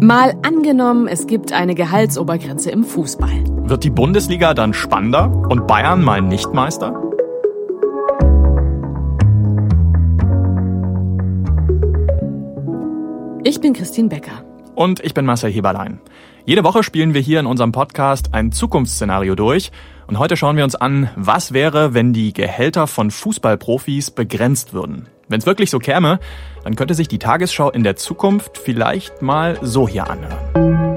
Mal angenommen, es gibt eine Gehaltsobergrenze im Fußball. Wird die Bundesliga dann spannender und Bayern mal nicht Meister? Ich bin Christine Becker. Und ich bin Marcel Heberlein. Jede Woche spielen wir hier in unserem Podcast ein Zukunftsszenario durch. Und heute schauen wir uns an, was wäre, wenn die Gehälter von Fußballprofis begrenzt würden. Wenn es wirklich so käme, dann könnte sich die Tagesschau in der Zukunft vielleicht mal so hier anhören.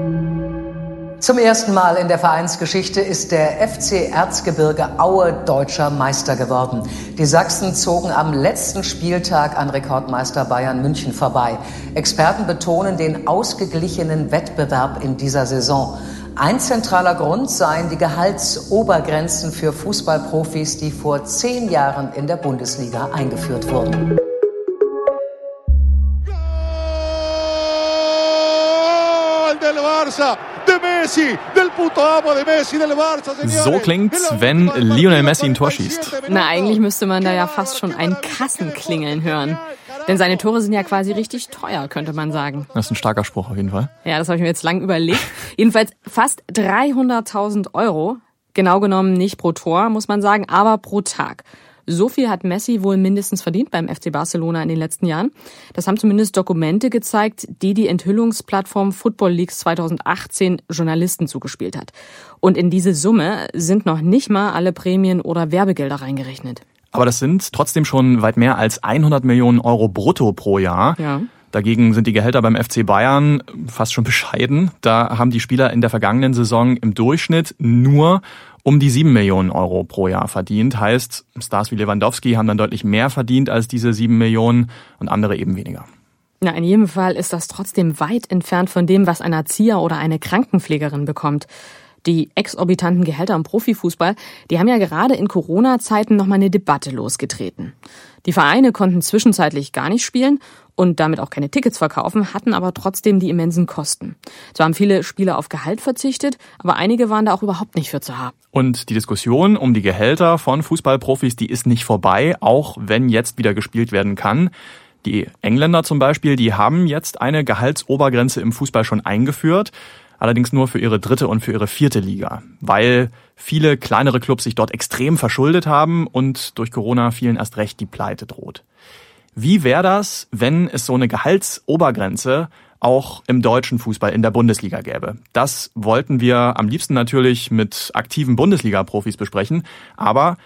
Zum ersten Mal in der Vereinsgeschichte ist der FC Erzgebirge Aue deutscher Meister geworden. Die Sachsen zogen am letzten Spieltag an Rekordmeister Bayern München vorbei. Experten betonen den ausgeglichenen Wettbewerb in dieser Saison. Ein zentraler Grund seien die Gehaltsobergrenzen für Fußballprofis, die vor zehn Jahren in der Bundesliga eingeführt wurden. So klingt's, wenn Lionel Messi ein Tor schießt. Na, eigentlich müsste man da ja fast schon ein Kassenklingeln hören. Denn seine Tore sind ja quasi richtig teuer, könnte man sagen. Das ist ein starker Spruch auf jeden Fall. Ja, das habe ich mir jetzt lang überlegt. Jedenfalls fast 300.000 Euro. Genau genommen nicht pro Tor, muss man sagen, aber pro Tag. So viel hat Messi wohl mindestens verdient beim FC Barcelona in den letzten Jahren. Das haben zumindest Dokumente gezeigt, die die Enthüllungsplattform Football Leaks 2018 Journalisten zugespielt hat. Und in diese Summe sind noch nicht mal alle Prämien oder Werbegelder reingerechnet. Aber das sind trotzdem schon weit mehr als 100 Millionen Euro brutto pro Jahr. Ja. Dagegen sind die Gehälter beim FC Bayern fast schon bescheiden. Da haben die Spieler in der vergangenen Saison im Durchschnitt nur um die sieben Millionen Euro pro Jahr verdient. Heißt, Stars wie Lewandowski haben dann deutlich mehr verdient als diese sieben Millionen und andere eben weniger. Na, in jedem Fall ist das trotzdem weit entfernt von dem, was ein Erzieher oder eine Krankenpflegerin bekommt. Die exorbitanten Gehälter im Profifußball, die haben ja gerade in Corona-Zeiten nochmal eine Debatte losgetreten. Die Vereine konnten zwischenzeitlich gar nicht spielen und damit auch keine Tickets verkaufen, hatten aber trotzdem die immensen Kosten. Zwar haben viele Spieler auf Gehalt verzichtet, aber einige waren da auch überhaupt nicht für zu haben. Und die Diskussion um die Gehälter von Fußballprofis, die ist nicht vorbei, auch wenn jetzt wieder gespielt werden kann. Die Engländer zum Beispiel, die haben jetzt eine Gehaltsobergrenze im Fußball schon eingeführt allerdings nur für ihre dritte und für ihre vierte Liga, weil viele kleinere Clubs sich dort extrem verschuldet haben und durch Corona vielen erst recht die Pleite droht. Wie wäre das, wenn es so eine Gehaltsobergrenze auch im deutschen Fußball in der Bundesliga gäbe? Das wollten wir am liebsten natürlich mit aktiven Bundesliga-Profis besprechen, aber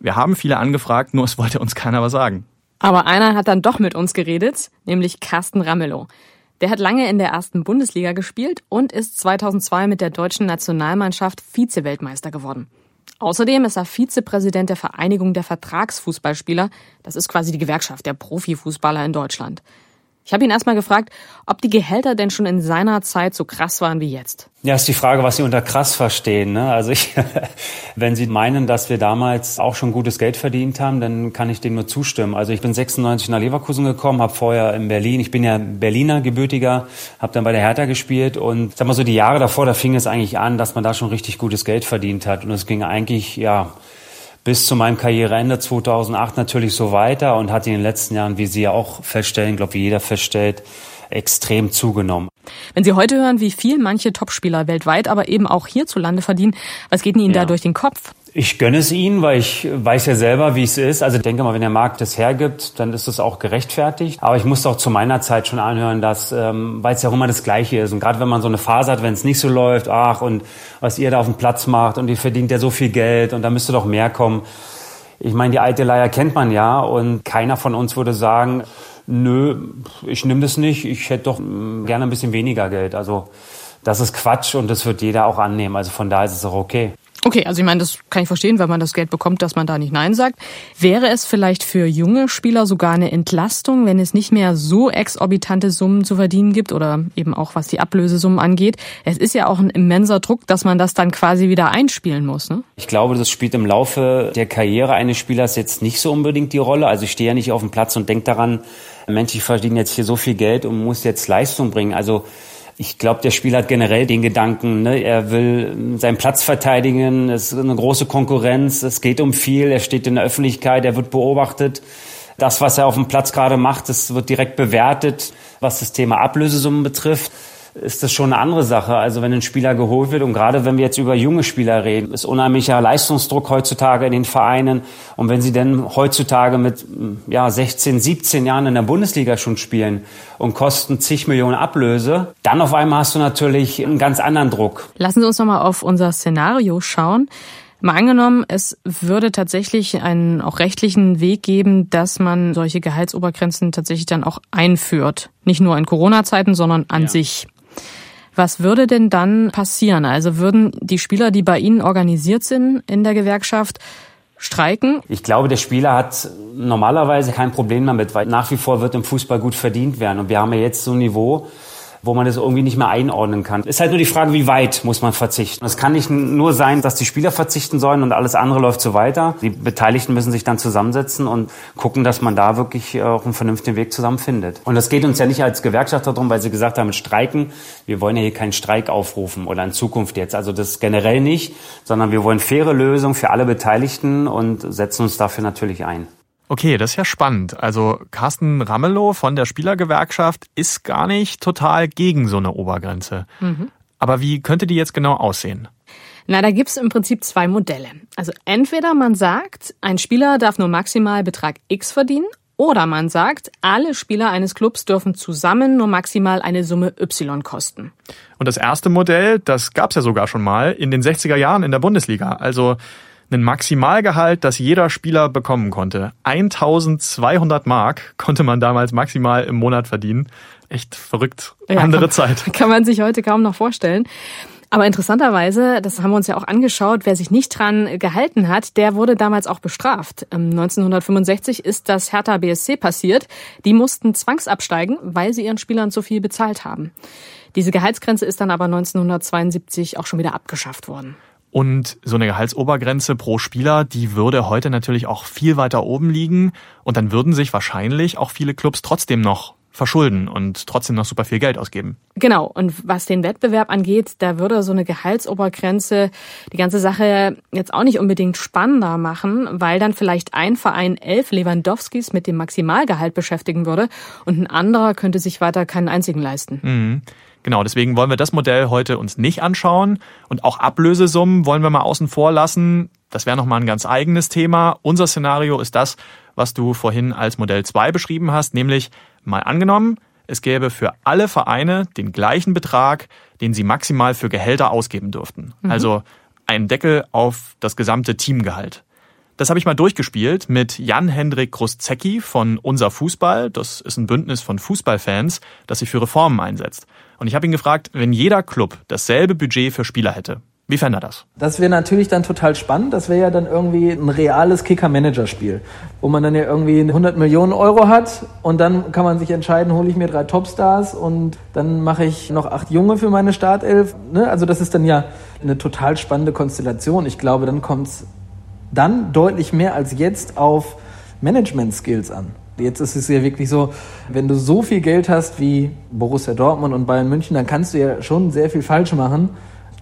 wir haben viele angefragt, nur es wollte uns keiner was sagen. Aber einer hat dann doch mit uns geredet, nämlich Carsten Ramelow. Der hat lange in der ersten Bundesliga gespielt und ist 2002 mit der deutschen Nationalmannschaft Vize-Weltmeister geworden. Außerdem ist er Vizepräsident der Vereinigung der Vertragsfußballspieler. Das ist quasi die Gewerkschaft der Profifußballer in Deutschland. Ich habe ihn erstmal gefragt, ob die Gehälter denn schon in seiner Zeit so krass waren wie jetzt. Ja, ist die Frage, was Sie unter krass verstehen. Ne? Also ich, wenn Sie meinen, dass wir damals auch schon gutes Geld verdient haben, dann kann ich dem nur zustimmen. Also ich bin 96 nach Leverkusen gekommen, habe vorher in Berlin, ich bin ja Berliner gebürtiger, habe dann bei der Hertha gespielt und sag mal so die Jahre davor, da fing es eigentlich an, dass man da schon richtig gutes Geld verdient hat und es ging eigentlich ja bis zu meinem Karriereende 2008 natürlich so weiter und hat in den letzten Jahren, wie Sie ja auch feststellen, glaube wie jeder feststellt, extrem zugenommen. Wenn Sie heute hören, wie viel manche Topspieler weltweit, aber eben auch hierzulande verdienen, was geht Ihnen ja. da durch den Kopf? Ich gönne es ihnen, weil ich weiß ja selber, wie es ist. Also ich denke mal, wenn der Markt es hergibt, dann ist es auch gerechtfertigt. Aber ich musste auch zu meiner Zeit schon anhören, dass, ähm, weil es ja auch immer das Gleiche ist. Und gerade wenn man so eine Phase hat, wenn es nicht so läuft, ach, und was ihr da auf dem Platz macht und ihr verdient ja so viel Geld und da müsste doch mehr kommen. Ich meine, die alte Leier kennt man ja und keiner von uns würde sagen, nö, ich nehme das nicht, ich hätte doch mm, gerne ein bisschen weniger Geld. Also das ist Quatsch und das wird jeder auch annehmen. Also von daher ist es auch okay. Okay, also ich meine, das kann ich verstehen, wenn man das Geld bekommt, dass man da nicht Nein sagt. Wäre es vielleicht für junge Spieler sogar eine Entlastung, wenn es nicht mehr so exorbitante Summen zu verdienen gibt oder eben auch was die Ablösesummen angeht? Es ist ja auch ein immenser Druck, dass man das dann quasi wieder einspielen muss. Ne? Ich glaube, das spielt im Laufe der Karriere eines Spielers jetzt nicht so unbedingt die Rolle. Also ich stehe ja nicht auf dem Platz und denke daran, Mensch, ich verdiene jetzt hier so viel Geld und muss jetzt Leistung bringen. Also ich glaube, der Spieler hat generell den Gedanken, ne, er will seinen Platz verteidigen, es ist eine große Konkurrenz, es geht um viel, er steht in der Öffentlichkeit, er wird beobachtet. Das, was er auf dem Platz gerade macht, das wird direkt bewertet, was das Thema Ablösesummen betrifft. Ist das schon eine andere Sache. Also wenn ein Spieler geholt wird und gerade wenn wir jetzt über junge Spieler reden, ist unheimlicher Leistungsdruck heutzutage in den Vereinen. Und wenn sie denn heutzutage mit ja, 16, 17 Jahren in der Bundesliga schon spielen und kosten zig Millionen Ablöse, dann auf einmal hast du natürlich einen ganz anderen Druck. Lassen Sie uns nochmal auf unser Szenario schauen. Mal angenommen, es würde tatsächlich einen auch rechtlichen Weg geben, dass man solche Gehaltsobergrenzen tatsächlich dann auch einführt. Nicht nur in Corona-Zeiten, sondern an ja. sich. Was würde denn dann passieren? Also würden die Spieler, die bei Ihnen organisiert sind in der Gewerkschaft, streiken? Ich glaube, der Spieler hat normalerweise kein Problem damit, weil nach wie vor wird im Fußball gut verdient werden. Und wir haben ja jetzt so ein Niveau, wo man das irgendwie nicht mehr einordnen kann. Ist halt nur die Frage, wie weit muss man verzichten. Es kann nicht nur sein, dass die Spieler verzichten sollen und alles andere läuft so weiter. Die Beteiligten müssen sich dann zusammensetzen und gucken, dass man da wirklich äh, auch einen vernünftigen Weg zusammenfindet. Und das geht uns ja nicht als Gewerkschaft darum, weil Sie gesagt haben, streiken. Wir wollen ja hier keinen Streik aufrufen oder in Zukunft jetzt. Also das generell nicht, sondern wir wollen faire Lösungen für alle Beteiligten und setzen uns dafür natürlich ein. Okay, das ist ja spannend. Also Carsten Ramelow von der Spielergewerkschaft ist gar nicht total gegen so eine Obergrenze. Mhm. Aber wie könnte die jetzt genau aussehen? Na, da gibt's im Prinzip zwei Modelle. Also entweder man sagt, ein Spieler darf nur maximal Betrag X verdienen, oder man sagt, alle Spieler eines Clubs dürfen zusammen nur maximal eine Summe Y kosten. Und das erste Modell, das gab's ja sogar schon mal in den 60er Jahren in der Bundesliga. Also ein Maximalgehalt, das jeder Spieler bekommen konnte. 1200 Mark konnte man damals maximal im Monat verdienen. Echt verrückt. Ja, Andere kann, Zeit. Kann man sich heute kaum noch vorstellen. Aber interessanterweise, das haben wir uns ja auch angeschaut, wer sich nicht dran gehalten hat, der wurde damals auch bestraft. 1965 ähm, ist das Hertha BSC passiert. Die mussten zwangsabsteigen, weil sie ihren Spielern zu viel bezahlt haben. Diese Gehaltsgrenze ist dann aber 1972 auch schon wieder abgeschafft worden. Und so eine Gehaltsobergrenze pro Spieler, die würde heute natürlich auch viel weiter oben liegen. Und dann würden sich wahrscheinlich auch viele Clubs trotzdem noch verschulden und trotzdem noch super viel Geld ausgeben. Genau. Und was den Wettbewerb angeht, da würde so eine Gehaltsobergrenze die ganze Sache jetzt auch nicht unbedingt spannender machen, weil dann vielleicht ein Verein elf Lewandowskis mit dem Maximalgehalt beschäftigen würde und ein anderer könnte sich weiter keinen einzigen leisten. Mhm. Genau, deswegen wollen wir das Modell heute uns nicht anschauen und auch Ablösesummen wollen wir mal außen vor lassen. Das wäre nochmal ein ganz eigenes Thema. Unser Szenario ist das, was du vorhin als Modell 2 beschrieben hast, nämlich mal angenommen, es gäbe für alle Vereine den gleichen Betrag, den sie maximal für Gehälter ausgeben dürften. Mhm. Also ein Deckel auf das gesamte Teamgehalt. Das habe ich mal durchgespielt mit Jan-Hendrik Krustzecki von Unser Fußball. Das ist ein Bündnis von Fußballfans, das sich für Reformen einsetzt. Und ich habe ihn gefragt, wenn jeder Club dasselbe Budget für Spieler hätte, wie fände er das? Das wäre natürlich dann total spannend. Das wäre ja dann irgendwie ein reales Kicker-Manager-Spiel, wo man dann ja irgendwie 100 Millionen Euro hat und dann kann man sich entscheiden, hole ich mir drei Topstars und dann mache ich noch acht Junge für meine Startelf. Ne? Also das ist dann ja eine total spannende Konstellation. Ich glaube, dann kommt es dann deutlich mehr als jetzt auf Management-Skills an. Jetzt ist es ja wirklich so, wenn du so viel Geld hast wie Borussia Dortmund und Bayern München, dann kannst du ja schon sehr viel falsch machen.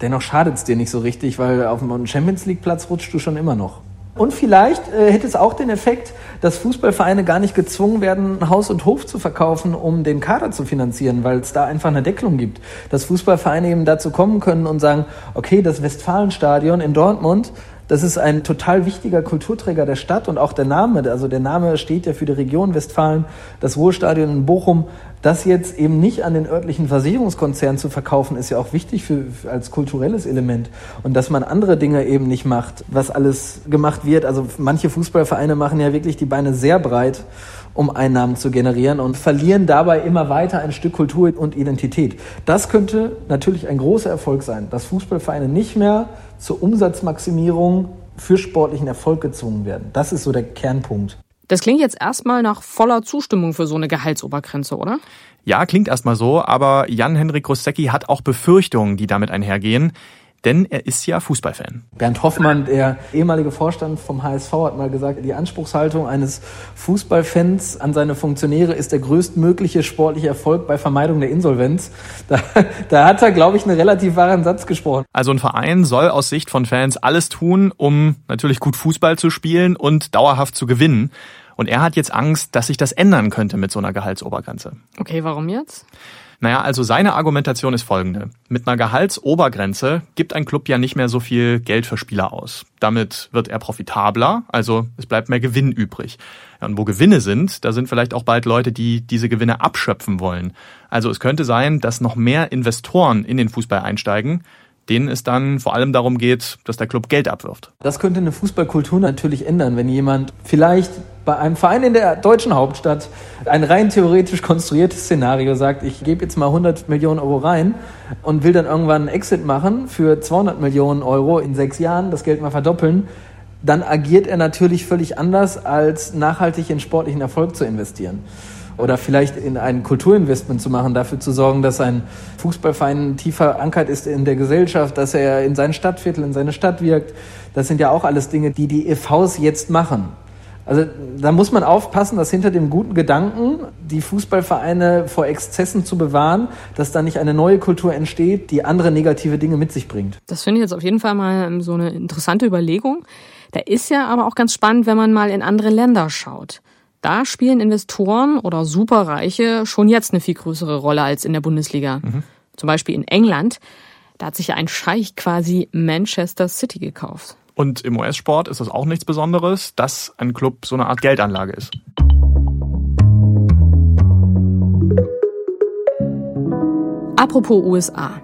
Dennoch schadet es dir nicht so richtig, weil auf dem Champions League Platz rutschst du schon immer noch. Und vielleicht äh, hätte es auch den Effekt, dass Fußballvereine gar nicht gezwungen werden, Haus und Hof zu verkaufen, um den Kader zu finanzieren, weil es da einfach eine Deckelung gibt. Dass Fußballvereine eben dazu kommen können und sagen, okay, das Westfalenstadion in Dortmund, das ist ein total wichtiger Kulturträger der Stadt und auch der Name, also der Name steht ja für die Region Westfalen, das Ruhrstadion in Bochum. Das jetzt eben nicht an den örtlichen Versicherungskonzern zu verkaufen, ist ja auch wichtig für, als kulturelles Element. Und dass man andere Dinge eben nicht macht, was alles gemacht wird. Also manche Fußballvereine machen ja wirklich die Beine sehr breit um Einnahmen zu generieren und verlieren dabei immer weiter ein Stück Kultur und Identität. Das könnte natürlich ein großer Erfolg sein, dass Fußballvereine nicht mehr zur Umsatzmaximierung für sportlichen Erfolg gezwungen werden. Das ist so der Kernpunkt. Das klingt jetzt erstmal nach voller Zustimmung für so eine Gehaltsobergrenze, oder? Ja, klingt erstmal so, aber Jan-Henrik Rosecki hat auch Befürchtungen, die damit einhergehen denn er ist ja Fußballfan. Bernd Hoffmann, der ehemalige Vorstand vom HSV, hat mal gesagt, die Anspruchshaltung eines Fußballfans an seine Funktionäre ist der größtmögliche sportliche Erfolg bei Vermeidung der Insolvenz. Da, da hat er, glaube ich, einen relativ wahren Satz gesprochen. Also ein Verein soll aus Sicht von Fans alles tun, um natürlich gut Fußball zu spielen und dauerhaft zu gewinnen. Und er hat jetzt Angst, dass sich das ändern könnte mit so einer Gehaltsobergrenze. Okay, warum jetzt? Naja, also seine Argumentation ist folgende. Mit einer Gehaltsobergrenze gibt ein Club ja nicht mehr so viel Geld für Spieler aus. Damit wird er profitabler, also es bleibt mehr Gewinn übrig. Und wo Gewinne sind, da sind vielleicht auch bald Leute, die diese Gewinne abschöpfen wollen. Also es könnte sein, dass noch mehr Investoren in den Fußball einsteigen, denen es dann vor allem darum geht, dass der Club Geld abwirft. Das könnte eine Fußballkultur natürlich ändern, wenn jemand vielleicht bei einem Verein in der deutschen Hauptstadt ein rein theoretisch konstruiertes Szenario sagt, ich gebe jetzt mal 100 Millionen Euro rein und will dann irgendwann einen Exit machen für 200 Millionen Euro in sechs Jahren, das Geld mal verdoppeln, dann agiert er natürlich völlig anders, als nachhaltig in sportlichen Erfolg zu investieren oder vielleicht in ein Kulturinvestment zu machen, dafür zu sorgen, dass ein Fußballverein tiefer verankert ist in der Gesellschaft, dass er in sein Stadtviertel, in seine Stadt wirkt. Das sind ja auch alles Dinge, die die EVs jetzt machen. Also da muss man aufpassen, dass hinter dem guten Gedanken, die Fußballvereine vor Exzessen zu bewahren, dass da nicht eine neue Kultur entsteht, die andere negative Dinge mit sich bringt. Das finde ich jetzt auf jeden Fall mal so eine interessante Überlegung. Da ist ja aber auch ganz spannend, wenn man mal in andere Länder schaut. Da spielen Investoren oder Superreiche schon jetzt eine viel größere Rolle als in der Bundesliga. Mhm. Zum Beispiel in England. Da hat sich ja ein Scheich quasi Manchester City gekauft. Und im US-Sport ist das auch nichts Besonderes, dass ein Club so eine Art Geldanlage ist. Apropos USA.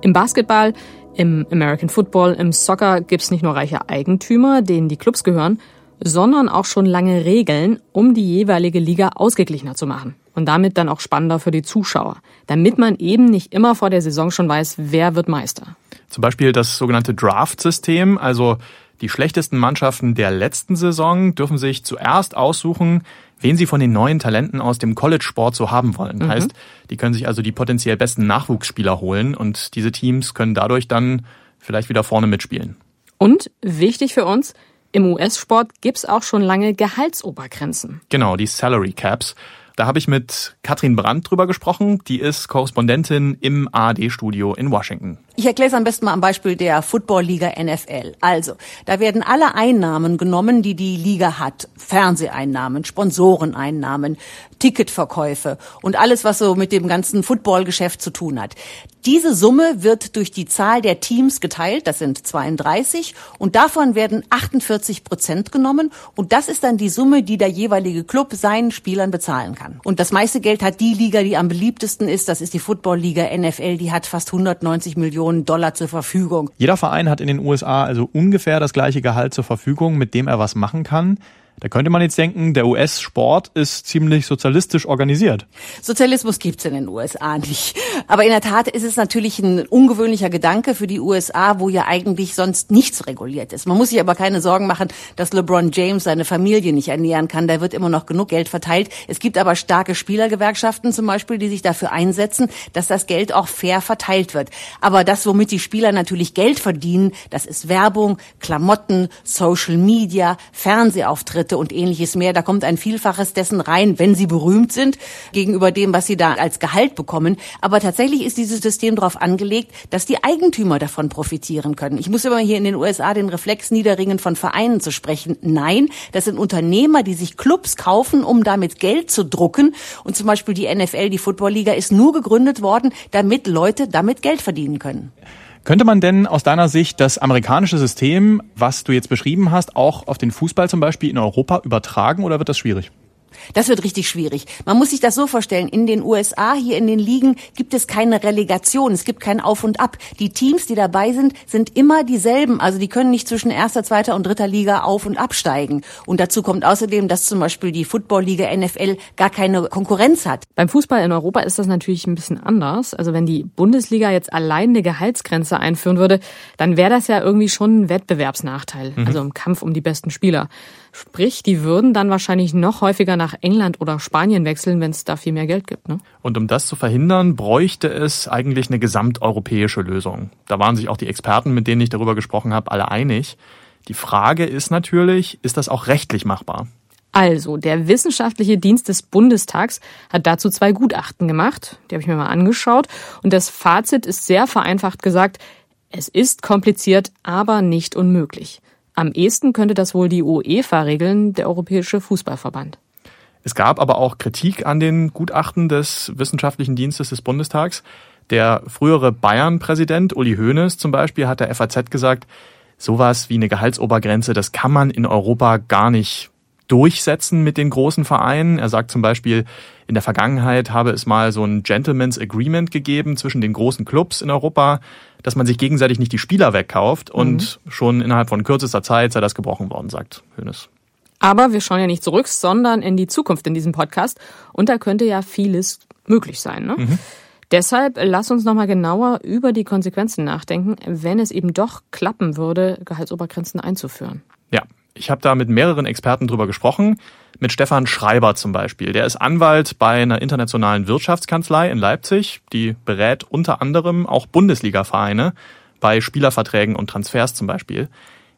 Im Basketball, im American Football, im Soccer gibt's nicht nur reiche Eigentümer, denen die Clubs gehören, sondern auch schon lange Regeln, um die jeweilige Liga ausgeglichener zu machen und damit dann auch spannender für die Zuschauer, damit man eben nicht immer vor der Saison schon weiß, wer wird Meister. Zum Beispiel das sogenannte Draft-System, also die schlechtesten Mannschaften der letzten Saison dürfen sich zuerst aussuchen, wen sie von den neuen Talenten aus dem College-Sport so haben wollen. Mhm. Heißt, die können sich also die potenziell besten Nachwuchsspieler holen und diese Teams können dadurch dann vielleicht wieder vorne mitspielen. Und wichtig für uns, im US-Sport gibt's auch schon lange Gehaltsobergrenzen. Genau, die Salary Caps. Da habe ich mit Katrin Brandt drüber gesprochen. Die ist Korrespondentin im ARD-Studio in Washington. Ich erkläre es am besten mal am Beispiel der Football-Liga NFL. Also, da werden alle Einnahmen genommen, die die Liga hat. Fernseheinnahmen, Sponsoreneinnahmen, Ticketverkäufe und alles, was so mit dem ganzen Footballgeschäft zu tun hat. Diese Summe wird durch die Zahl der Teams geteilt, das sind 32, und davon werden 48 Prozent genommen, und das ist dann die Summe, die der jeweilige Club seinen Spielern bezahlen kann. Und das meiste Geld hat die Liga, die am beliebtesten ist, das ist die Football-Liga NFL, die hat fast 190 Millionen Dollar zur Verfügung. Jeder Verein hat in den USA also ungefähr das gleiche Gehalt zur Verfügung, mit dem er was machen kann. Da könnte man jetzt denken, der US-Sport ist ziemlich sozialistisch organisiert. Sozialismus gibt's in den USA nicht. Aber in der Tat ist es natürlich ein ungewöhnlicher Gedanke für die USA, wo ja eigentlich sonst nichts reguliert ist. Man muss sich aber keine Sorgen machen, dass LeBron James seine Familie nicht ernähren kann. Da wird immer noch genug Geld verteilt. Es gibt aber starke Spielergewerkschaften zum Beispiel, die sich dafür einsetzen, dass das Geld auch fair verteilt wird. Aber das, womit die Spieler natürlich Geld verdienen, das ist Werbung, Klamotten, Social Media, Fernsehauftritte, Auftritte und ähnliches mehr. Da kommt ein Vielfaches dessen rein, wenn sie berühmt sind, gegenüber dem, was sie da als Gehalt bekommen. Aber tatsächlich ist dieses System darauf angelegt, dass die Eigentümer davon profitieren können. Ich muss immer hier in den USA den Reflex niederringen, von Vereinen zu sprechen. Nein, das sind Unternehmer, die sich Clubs kaufen, um damit Geld zu drucken. Und zum Beispiel die NFL, die Footballliga, ist nur gegründet worden, damit Leute damit Geld verdienen können. Könnte man denn aus deiner Sicht das amerikanische System, was du jetzt beschrieben hast, auch auf den Fußball zum Beispiel in Europa übertragen oder wird das schwierig? Das wird richtig schwierig. Man muss sich das so vorstellen. In den USA, hier in den Ligen, gibt es keine Relegation. Es gibt kein Auf und Ab. Die Teams, die dabei sind, sind immer dieselben. Also die können nicht zwischen erster, zweiter und dritter Liga auf und absteigen. Und dazu kommt außerdem, dass zum Beispiel die Football-Liga NFL gar keine Konkurrenz hat. Beim Fußball in Europa ist das natürlich ein bisschen anders. Also wenn die Bundesliga jetzt allein eine Gehaltsgrenze einführen würde, dann wäre das ja irgendwie schon ein Wettbewerbsnachteil. Mhm. Also im Kampf um die besten Spieler. Sprich, die würden dann wahrscheinlich noch häufiger nach England oder Spanien wechseln, wenn es da viel mehr Geld gibt. Ne? Und um das zu verhindern, bräuchte es eigentlich eine gesamteuropäische Lösung. Da waren sich auch die Experten, mit denen ich darüber gesprochen habe, alle einig. Die Frage ist natürlich, ist das auch rechtlich machbar? Also, der wissenschaftliche Dienst des Bundestags hat dazu zwei Gutachten gemacht. Die habe ich mir mal angeschaut. Und das Fazit ist sehr vereinfacht gesagt, es ist kompliziert, aber nicht unmöglich. Am ehesten könnte das wohl die UEFA regeln, der Europäische Fußballverband. Es gab aber auch Kritik an den Gutachten des Wissenschaftlichen Dienstes des Bundestags. Der frühere Bayern-Präsident Uli Hoeneß zum Beispiel hat der FAZ gesagt, sowas wie eine Gehaltsobergrenze, das kann man in Europa gar nicht durchsetzen mit den großen Vereinen. Er sagt zum Beispiel, in der Vergangenheit habe es mal so ein Gentleman's Agreement gegeben zwischen den großen Clubs in Europa, dass man sich gegenseitig nicht die Spieler wegkauft und mhm. schon innerhalb von kürzester Zeit sei das gebrochen worden, sagt Hönes. Aber wir schauen ja nicht zurück, sondern in die Zukunft in diesem Podcast und da könnte ja vieles möglich sein. Ne? Mhm. Deshalb lass uns nochmal genauer über die Konsequenzen nachdenken, wenn es eben doch klappen würde, Gehaltsobergrenzen einzuführen. Ich habe da mit mehreren Experten drüber gesprochen. Mit Stefan Schreiber zum Beispiel. Der ist Anwalt bei einer internationalen Wirtschaftskanzlei in Leipzig. Die berät unter anderem auch Bundesliga-Vereine bei Spielerverträgen und Transfers zum Beispiel.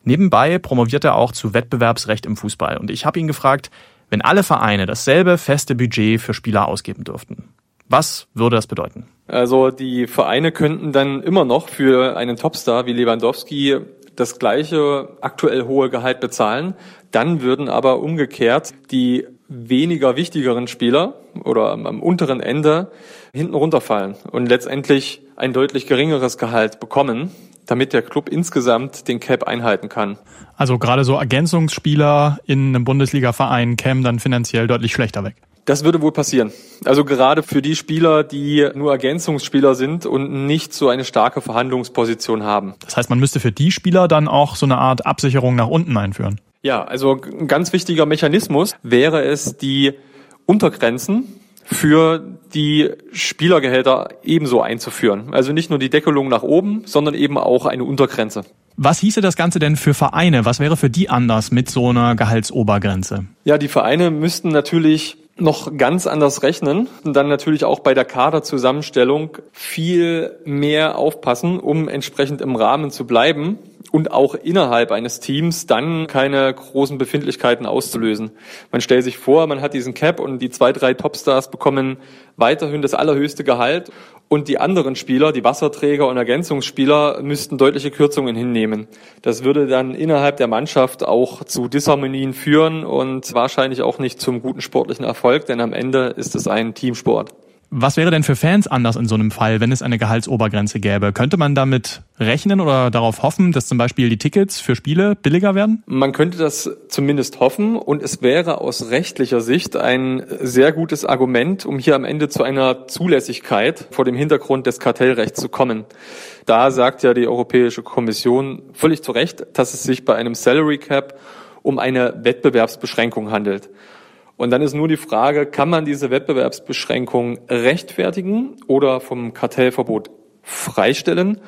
Nebenbei promoviert er auch zu Wettbewerbsrecht im Fußball. Und ich habe ihn gefragt, wenn alle Vereine dasselbe feste Budget für Spieler ausgeben dürften, was würde das bedeuten? Also die Vereine könnten dann immer noch für einen Topstar wie Lewandowski das gleiche aktuell hohe Gehalt bezahlen. Dann würden aber umgekehrt die weniger wichtigeren Spieler oder am unteren Ende hinten runterfallen und letztendlich ein deutlich geringeres Gehalt bekommen, damit der Club insgesamt den Cap einhalten kann. Also gerade so Ergänzungsspieler in einem Bundesliga-Verein kämen dann finanziell deutlich schlechter weg. Das würde wohl passieren. Also gerade für die Spieler, die nur Ergänzungsspieler sind und nicht so eine starke Verhandlungsposition haben. Das heißt, man müsste für die Spieler dann auch so eine Art Absicherung nach unten einführen. Ja, also ein ganz wichtiger Mechanismus wäre es, die Untergrenzen für die Spielergehälter ebenso einzuführen. Also nicht nur die Deckelung nach oben, sondern eben auch eine Untergrenze. Was hieße das Ganze denn für Vereine? Was wäre für die anders mit so einer Gehaltsobergrenze? Ja, die Vereine müssten natürlich noch ganz anders rechnen und dann natürlich auch bei der Kaderzusammenstellung viel mehr aufpassen, um entsprechend im Rahmen zu bleiben und auch innerhalb eines Teams dann keine großen Befindlichkeiten auszulösen. Man stellt sich vor, man hat diesen Cap und die zwei, drei Topstars bekommen weiterhin das allerhöchste Gehalt und die anderen Spieler, die Wasserträger und Ergänzungsspieler, müssten deutliche Kürzungen hinnehmen. Das würde dann innerhalb der Mannschaft auch zu Disharmonien führen und wahrscheinlich auch nicht zum guten sportlichen Erfolg, denn am Ende ist es ein Teamsport. Was wäre denn für Fans anders in so einem Fall, wenn es eine Gehaltsobergrenze gäbe? Könnte man damit rechnen oder darauf hoffen, dass zum Beispiel die Tickets für Spiele billiger werden? Man könnte das zumindest hoffen und es wäre aus rechtlicher Sicht ein sehr gutes Argument, um hier am Ende zu einer Zulässigkeit vor dem Hintergrund des Kartellrechts zu kommen. Da sagt ja die Europäische Kommission völlig zu Recht, dass es sich bei einem Salary Cap um eine Wettbewerbsbeschränkung handelt. Und dann ist nur die Frage, kann man diese Wettbewerbsbeschränkung rechtfertigen oder vom Kartellverbot freistellen?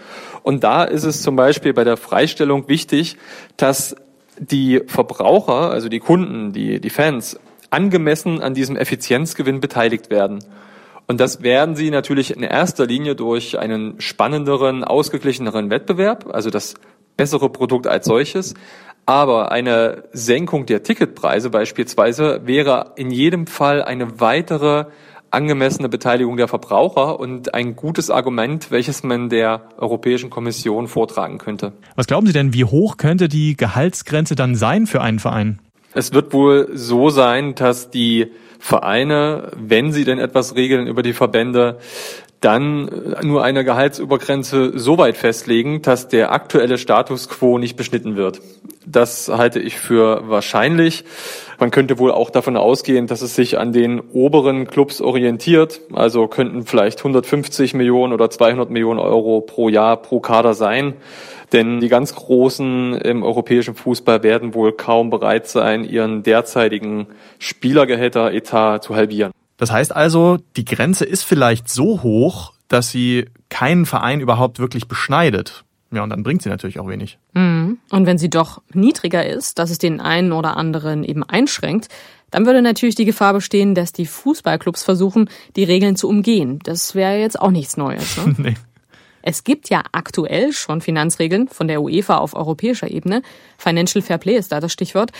Und da ist es zum Beispiel bei der Freistellung wichtig, dass die Verbraucher, also die Kunden, die, die Fans, angemessen an diesem Effizienzgewinn beteiligt werden. Und das werden sie natürlich in erster Linie durch einen spannenderen, ausgeglicheneren Wettbewerb, also das bessere Produkt als solches, aber eine Senkung der Ticketpreise beispielsweise wäre in jedem Fall eine weitere angemessene Beteiligung der Verbraucher und ein gutes Argument, welches man der Europäischen Kommission vortragen könnte. Was glauben Sie denn, wie hoch könnte die Gehaltsgrenze dann sein für einen Verein? Es wird wohl so sein, dass die Vereine, wenn sie denn etwas regeln über die Verbände, dann nur eine Gehaltsübergrenze so weit festlegen, dass der aktuelle Status quo nicht beschnitten wird. Das halte ich für wahrscheinlich. Man könnte wohl auch davon ausgehen, dass es sich an den oberen Clubs orientiert. Also könnten vielleicht 150 Millionen oder 200 Millionen Euro pro Jahr pro Kader sein. Denn die ganz Großen im europäischen Fußball werden wohl kaum bereit sein, ihren derzeitigen Spielergehälter-Etat zu halbieren. Das heißt also, die Grenze ist vielleicht so hoch, dass sie keinen Verein überhaupt wirklich beschneidet. Ja, und dann bringt sie natürlich auch wenig. Mhm. Und wenn sie doch niedriger ist, dass es den einen oder anderen eben einschränkt, dann würde natürlich die Gefahr bestehen, dass die Fußballclubs versuchen, die Regeln zu umgehen. Das wäre jetzt auch nichts Neues. Ne? nee. Es gibt ja aktuell schon Finanzregeln von der UEFA auf europäischer Ebene. Financial Fair Play ist da das Stichwort.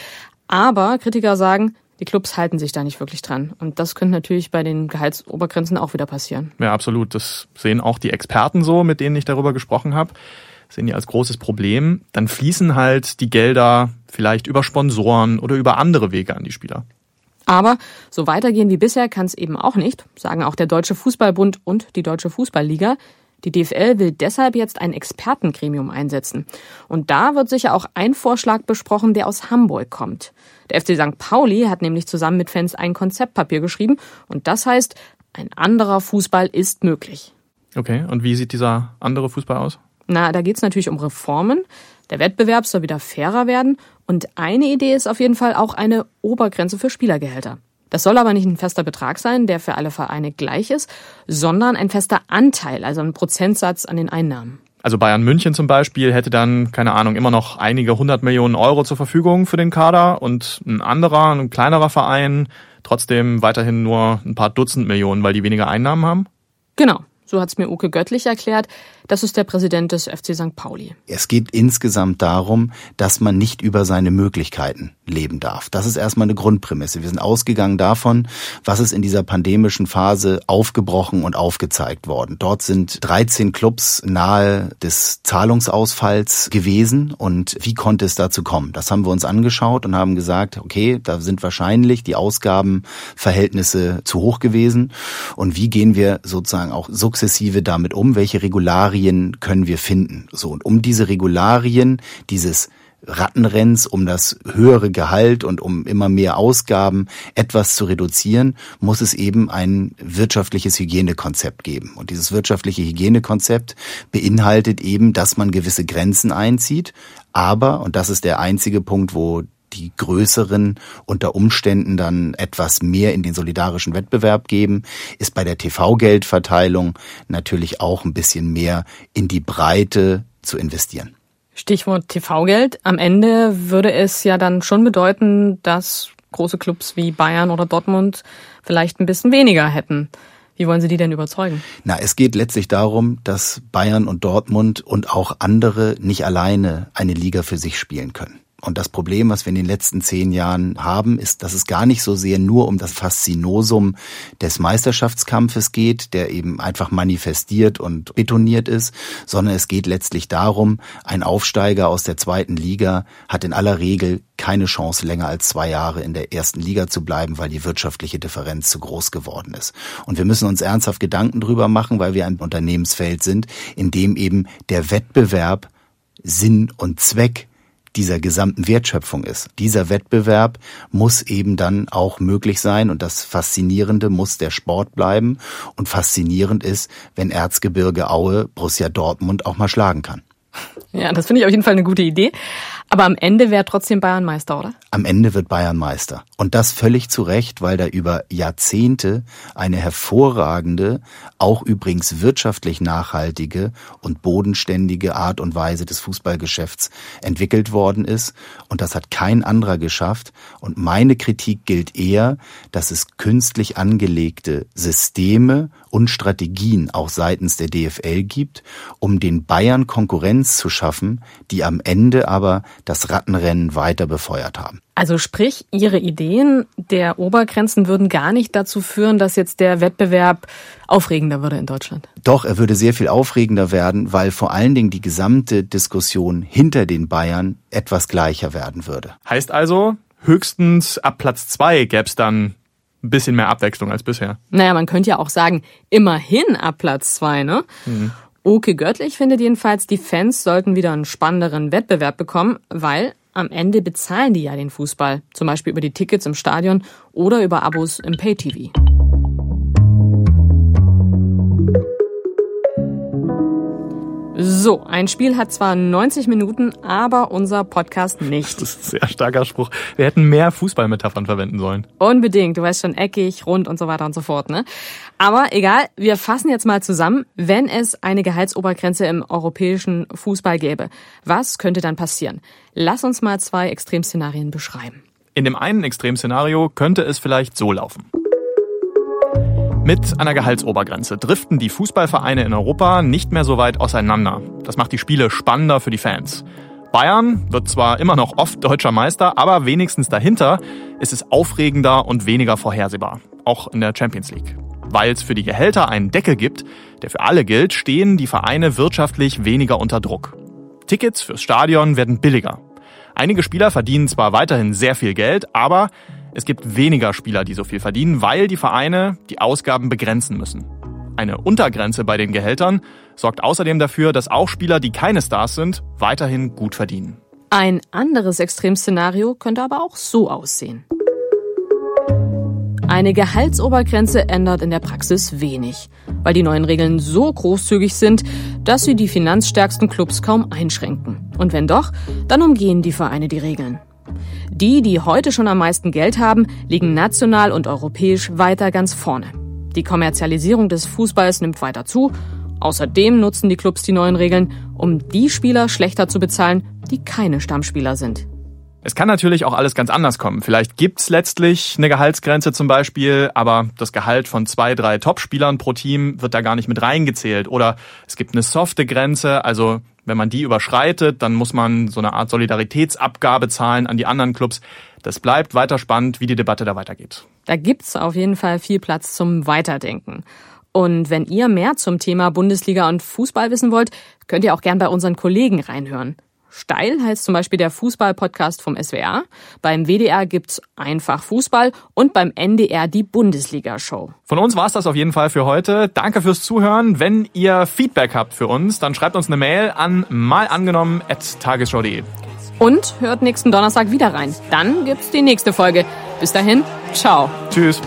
Aber Kritiker sagen, die Clubs halten sich da nicht wirklich dran. Und das könnte natürlich bei den Gehaltsobergrenzen auch wieder passieren. Ja, absolut. Das sehen auch die Experten so, mit denen ich darüber gesprochen habe. Sehen die als großes Problem. Dann fließen halt die Gelder vielleicht über Sponsoren oder über andere Wege an die Spieler. Aber so weitergehen wie bisher kann es eben auch nicht, sagen auch der Deutsche Fußballbund und die Deutsche Fußballliga. Die DFL will deshalb jetzt ein Expertengremium einsetzen. Und da wird sicher auch ein Vorschlag besprochen, der aus Hamburg kommt. Der FC St. Pauli hat nämlich zusammen mit Fans ein Konzeptpapier geschrieben und das heißt, ein anderer Fußball ist möglich. Okay, und wie sieht dieser andere Fußball aus? Na, da geht's natürlich um Reformen. Der Wettbewerb soll wieder fairer werden und eine Idee ist auf jeden Fall auch eine Obergrenze für Spielergehälter. Das soll aber nicht ein fester Betrag sein, der für alle Vereine gleich ist, sondern ein fester Anteil, also ein Prozentsatz an den Einnahmen. Also Bayern München zum Beispiel hätte dann, keine Ahnung, immer noch einige hundert Millionen Euro zur Verfügung für den Kader und ein anderer, ein kleinerer Verein trotzdem weiterhin nur ein paar Dutzend Millionen, weil die weniger Einnahmen haben? Genau so hat es mir Uke Göttlich erklärt. Das ist der Präsident des FC St. Pauli. Es geht insgesamt darum, dass man nicht über seine Möglichkeiten leben darf. Das ist erstmal eine Grundprämisse. Wir sind ausgegangen davon, was ist in dieser pandemischen Phase aufgebrochen und aufgezeigt worden. Dort sind 13 Clubs nahe des Zahlungsausfalls gewesen und wie konnte es dazu kommen? Das haben wir uns angeschaut und haben gesagt, okay, da sind wahrscheinlich die Ausgabenverhältnisse zu hoch gewesen und wie gehen wir sozusagen auch sukzessive damit um? Welche Regularien können wir finden? So, und um diese Regularien, dieses Rattenrenns, um das höhere Gehalt und um immer mehr Ausgaben etwas zu reduzieren, muss es eben ein wirtschaftliches Hygienekonzept geben. Und dieses wirtschaftliche Hygienekonzept beinhaltet eben, dass man gewisse Grenzen einzieht. Aber, und das ist der einzige Punkt, wo die größeren unter Umständen dann etwas mehr in den solidarischen Wettbewerb geben, ist bei der TV-Geldverteilung natürlich auch ein bisschen mehr in die Breite zu investieren. Stichwort TV-Geld. Am Ende würde es ja dann schon bedeuten, dass große Clubs wie Bayern oder Dortmund vielleicht ein bisschen weniger hätten. Wie wollen Sie die denn überzeugen? Na, es geht letztlich darum, dass Bayern und Dortmund und auch andere nicht alleine eine Liga für sich spielen können. Und das Problem, was wir in den letzten zehn Jahren haben, ist, dass es gar nicht so sehr nur um das Faszinosum des Meisterschaftskampfes geht, der eben einfach manifestiert und betoniert ist, sondern es geht letztlich darum, ein Aufsteiger aus der zweiten Liga hat in aller Regel keine Chance, länger als zwei Jahre in der ersten Liga zu bleiben, weil die wirtschaftliche Differenz zu groß geworden ist. Und wir müssen uns ernsthaft Gedanken drüber machen, weil wir ein Unternehmensfeld sind, in dem eben der Wettbewerb Sinn und Zweck dieser gesamten Wertschöpfung ist. Dieser Wettbewerb muss eben dann auch möglich sein und das Faszinierende muss der Sport bleiben und faszinierend ist, wenn Erzgebirge Aue Borussia Dortmund auch mal schlagen kann. Ja, das finde ich auf jeden Fall eine gute Idee. Aber am Ende wäre trotzdem Bayern Meister, oder? Am Ende wird Bayern Meister. Und das völlig zu Recht, weil da über Jahrzehnte eine hervorragende, auch übrigens wirtschaftlich nachhaltige und bodenständige Art und Weise des Fußballgeschäfts entwickelt worden ist. Und das hat kein anderer geschafft. Und meine Kritik gilt eher, dass es künstlich angelegte Systeme und Strategien auch seitens der DFL gibt, um den Bayern Konkurrenz zu schaffen, die am Ende aber das Rattenrennen weiter befeuert haben. Also sprich, Ihre Ideen der Obergrenzen würden gar nicht dazu führen, dass jetzt der Wettbewerb aufregender würde in Deutschland. Doch, er würde sehr viel aufregender werden, weil vor allen Dingen die gesamte Diskussion hinter den Bayern etwas gleicher werden würde. Heißt also, höchstens ab Platz zwei gäbe es dann ein bisschen mehr Abwechslung als bisher. Naja, man könnte ja auch sagen, immerhin ab Platz zwei, ne? Mhm. Oke Göttlich findet jedenfalls, die Fans sollten wieder einen spannenderen Wettbewerb bekommen, weil am Ende bezahlen die ja den Fußball, zum Beispiel über die Tickets im Stadion oder über Abos im Pay-TV. So, ein Spiel hat zwar 90 Minuten, aber unser Podcast nicht. Das ist ein sehr starker Spruch. Wir hätten mehr Fußballmetaphern verwenden sollen. Unbedingt, du weißt schon, eckig, rund und so weiter und so fort, ne? Aber egal, wir fassen jetzt mal zusammen, wenn es eine Gehaltsobergrenze im europäischen Fußball gäbe. Was könnte dann passieren? Lass uns mal zwei Extremszenarien beschreiben. In dem einen Extremszenario könnte es vielleicht so laufen. Mit einer Gehaltsobergrenze driften die Fußballvereine in Europa nicht mehr so weit auseinander. Das macht die Spiele spannender für die Fans. Bayern wird zwar immer noch oft deutscher Meister, aber wenigstens dahinter ist es aufregender und weniger vorhersehbar, auch in der Champions League. Weil es für die Gehälter einen Deckel gibt, der für alle gilt, stehen die Vereine wirtschaftlich weniger unter Druck. Tickets fürs Stadion werden billiger. Einige Spieler verdienen zwar weiterhin sehr viel Geld, aber Es gibt weniger Spieler, die so viel verdienen, weil die Vereine die Ausgaben begrenzen müssen. Eine Untergrenze bei den Gehältern sorgt außerdem dafür, dass auch Spieler, die keine Stars sind, weiterhin gut verdienen. Ein anderes Extremszenario könnte aber auch so aussehen. Eine Gehaltsobergrenze ändert in der Praxis wenig, weil die neuen Regeln so großzügig sind, dass sie die finanzstärksten Clubs kaum einschränken. Und wenn doch, dann umgehen die Vereine die Regeln. Die, die heute schon am meisten Geld haben, liegen national und europäisch weiter ganz vorne. Die Kommerzialisierung des Fußballs nimmt weiter zu. Außerdem nutzen die Clubs die neuen Regeln, um die Spieler schlechter zu bezahlen, die keine Stammspieler sind. Es kann natürlich auch alles ganz anders kommen. Vielleicht gibt's letztlich eine Gehaltsgrenze zum Beispiel, aber das Gehalt von zwei, drei Topspielern pro Team wird da gar nicht mit reingezählt. Oder es gibt eine softe Grenze, also wenn man die überschreitet, dann muss man so eine Art Solidaritätsabgabe zahlen an die anderen Clubs. Das bleibt weiter spannend, wie die Debatte da weitergeht. Da gibt's auf jeden Fall viel Platz zum Weiterdenken. Und wenn ihr mehr zum Thema Bundesliga und Fußball wissen wollt, könnt ihr auch gern bei unseren Kollegen reinhören. Steil heißt zum Beispiel der Fußball-Podcast vom SWR. Beim WDR gibt's einfach Fußball und beim NDR die Bundesliga-Show. Von uns war's das auf jeden Fall für heute. Danke fürs Zuhören. Wenn ihr Feedback habt für uns, dann schreibt uns eine Mail an malangenommen.tagesschau.de. Und hört nächsten Donnerstag wieder rein. Dann gibt's die nächste Folge. Bis dahin, ciao. Tschüss.